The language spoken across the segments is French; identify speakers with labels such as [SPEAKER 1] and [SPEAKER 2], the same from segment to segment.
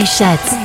[SPEAKER 1] Maréchal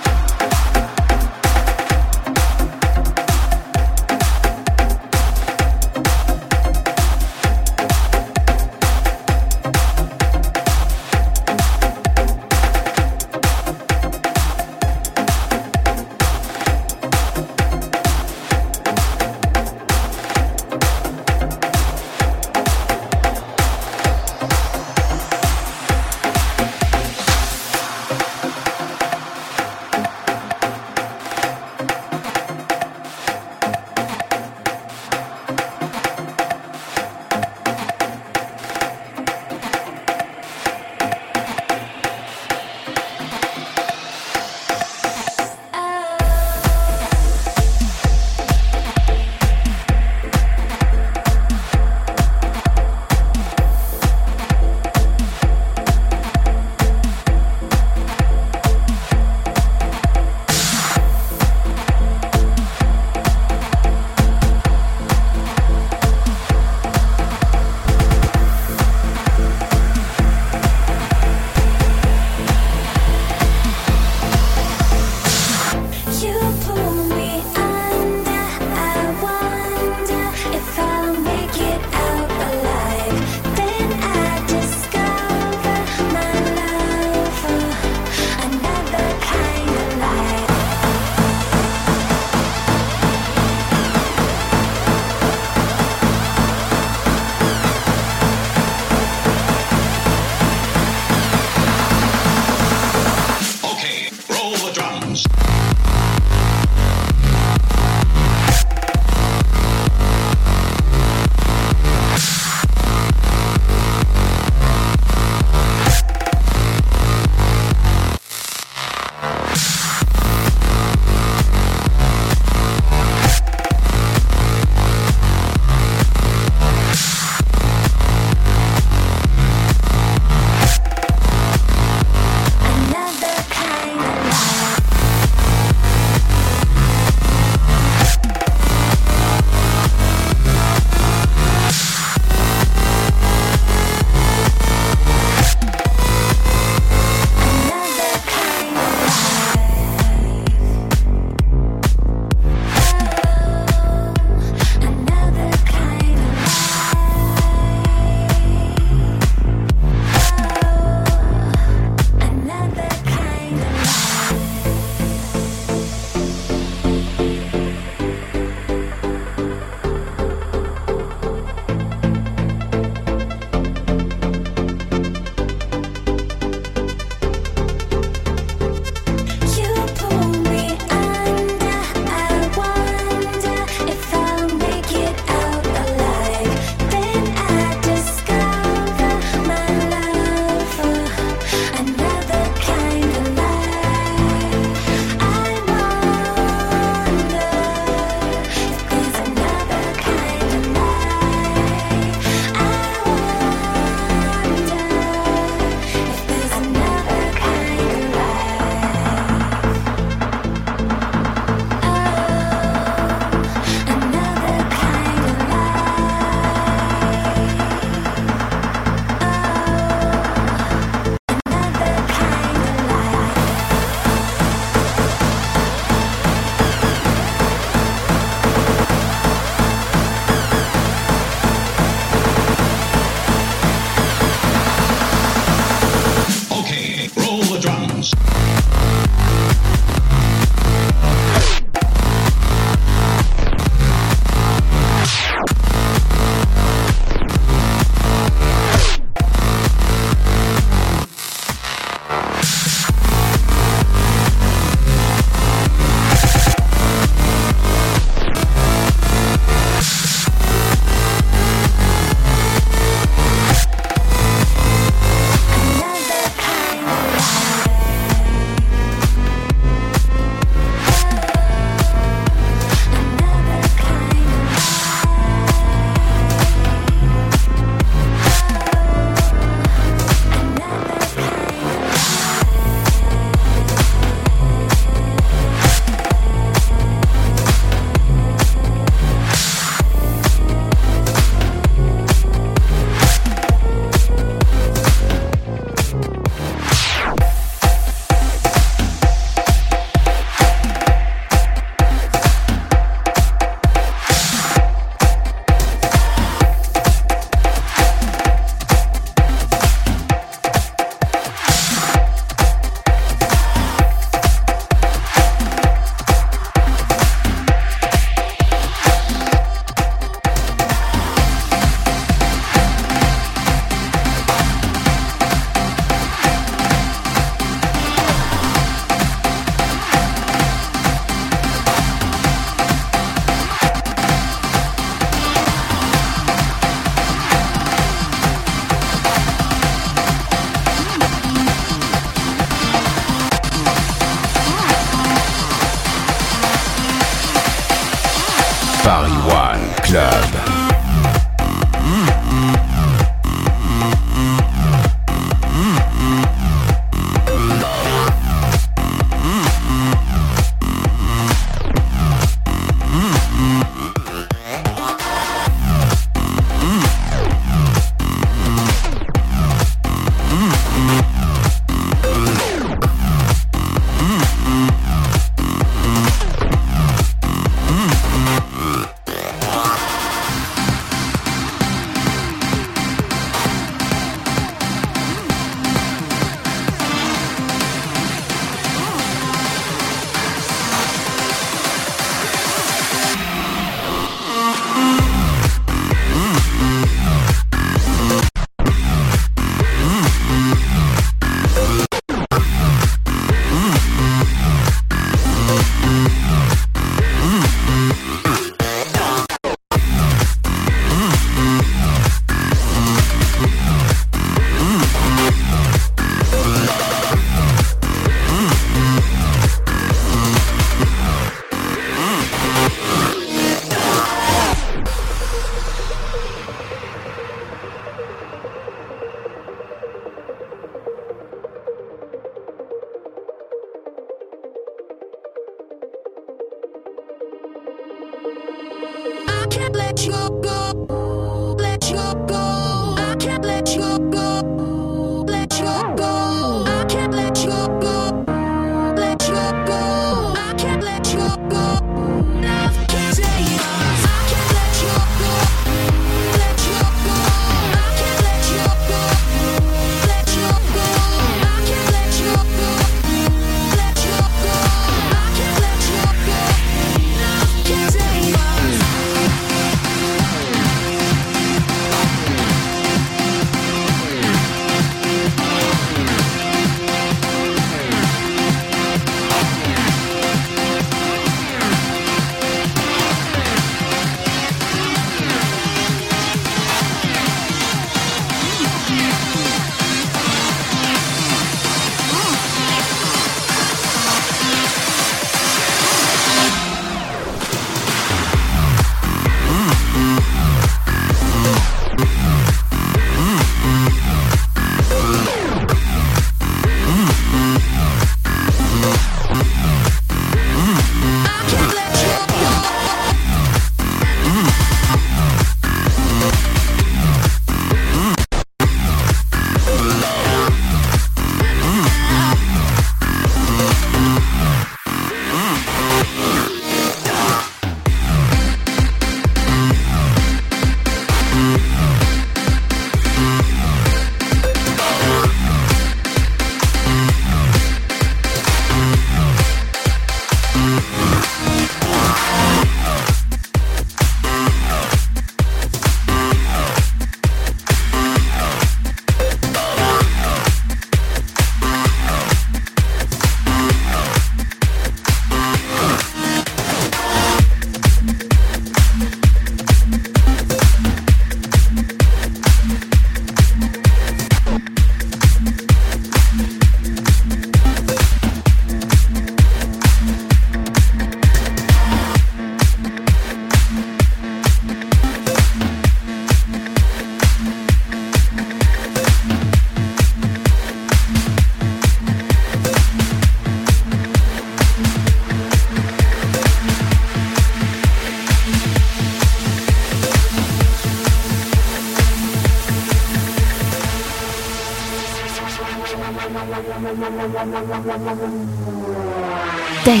[SPEAKER 2] Day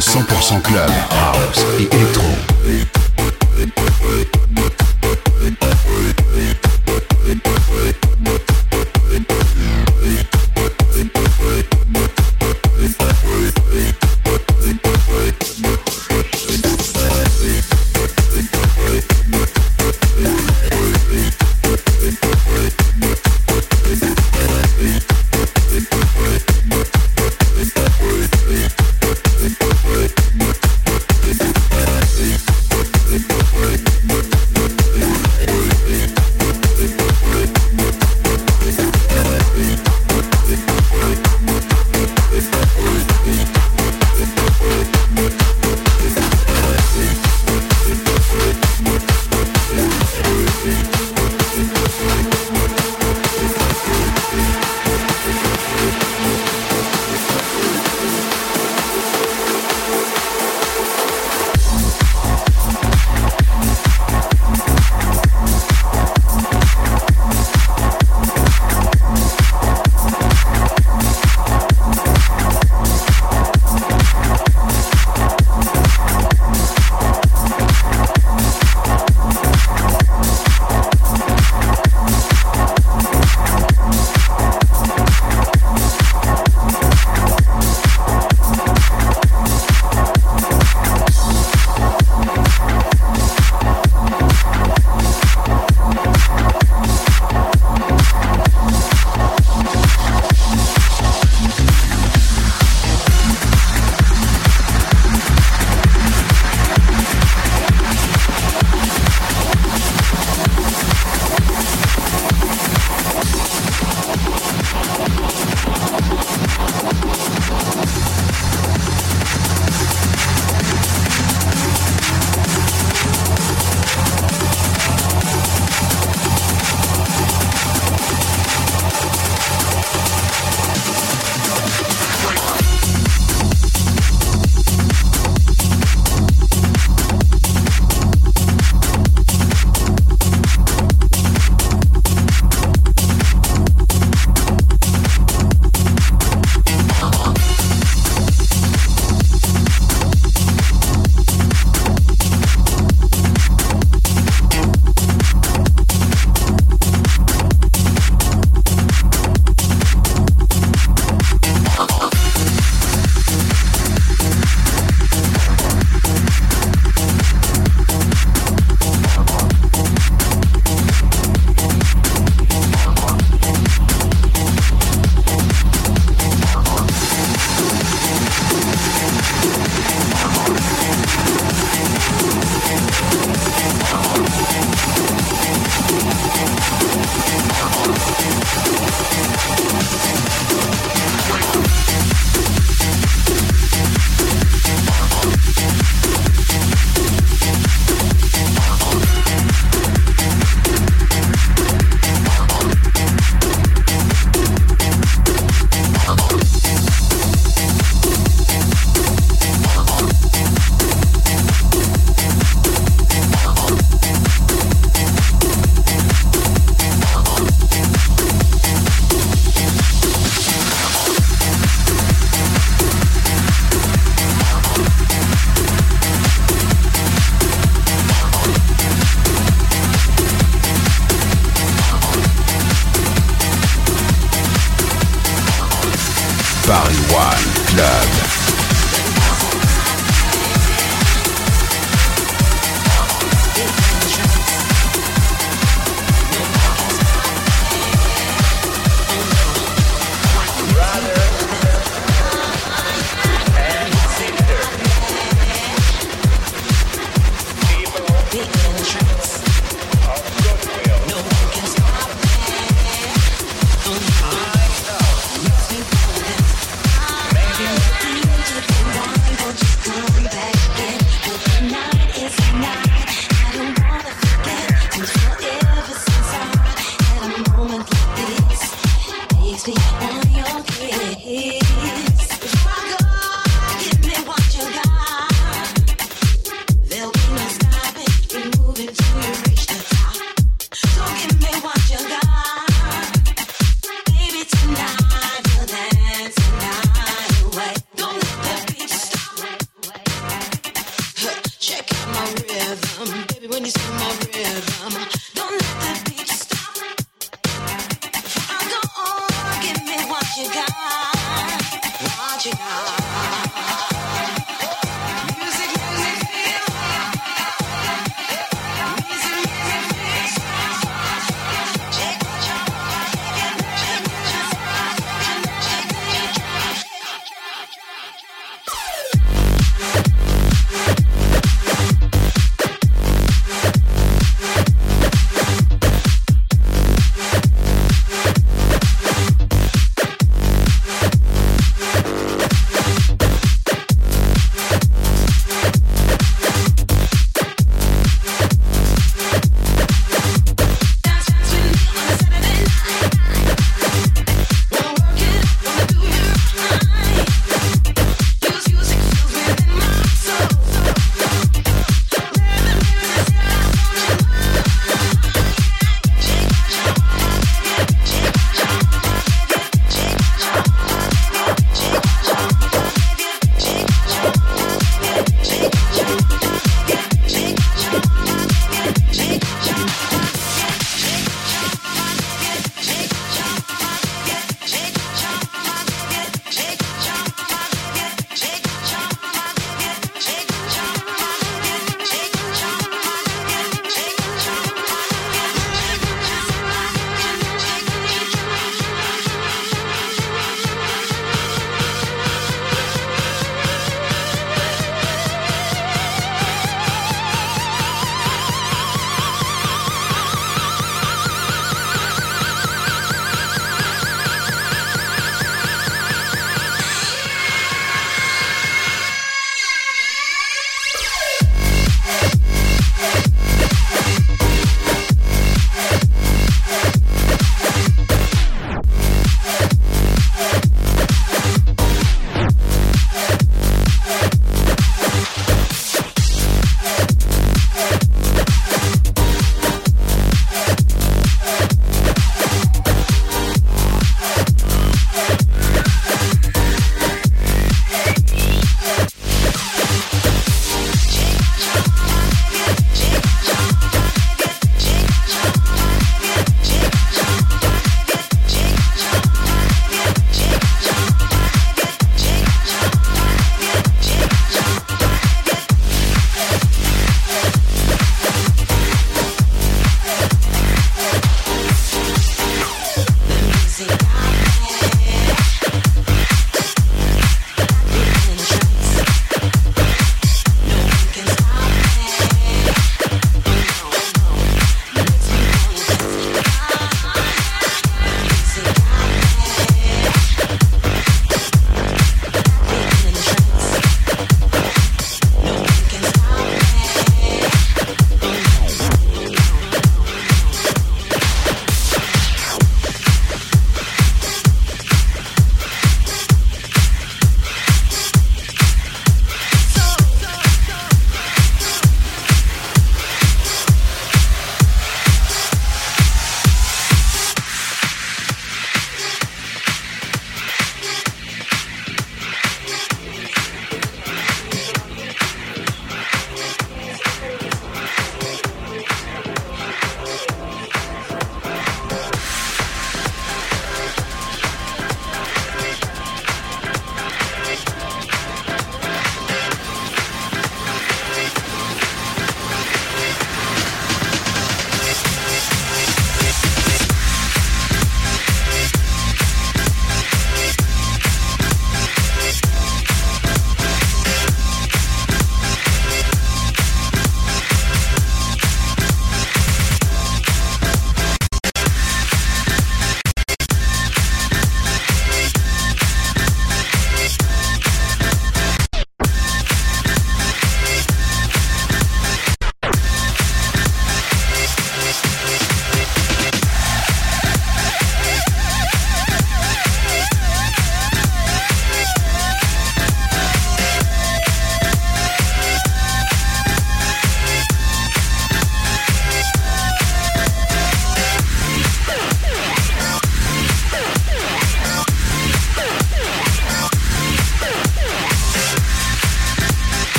[SPEAKER 1] 100% club, house et électro.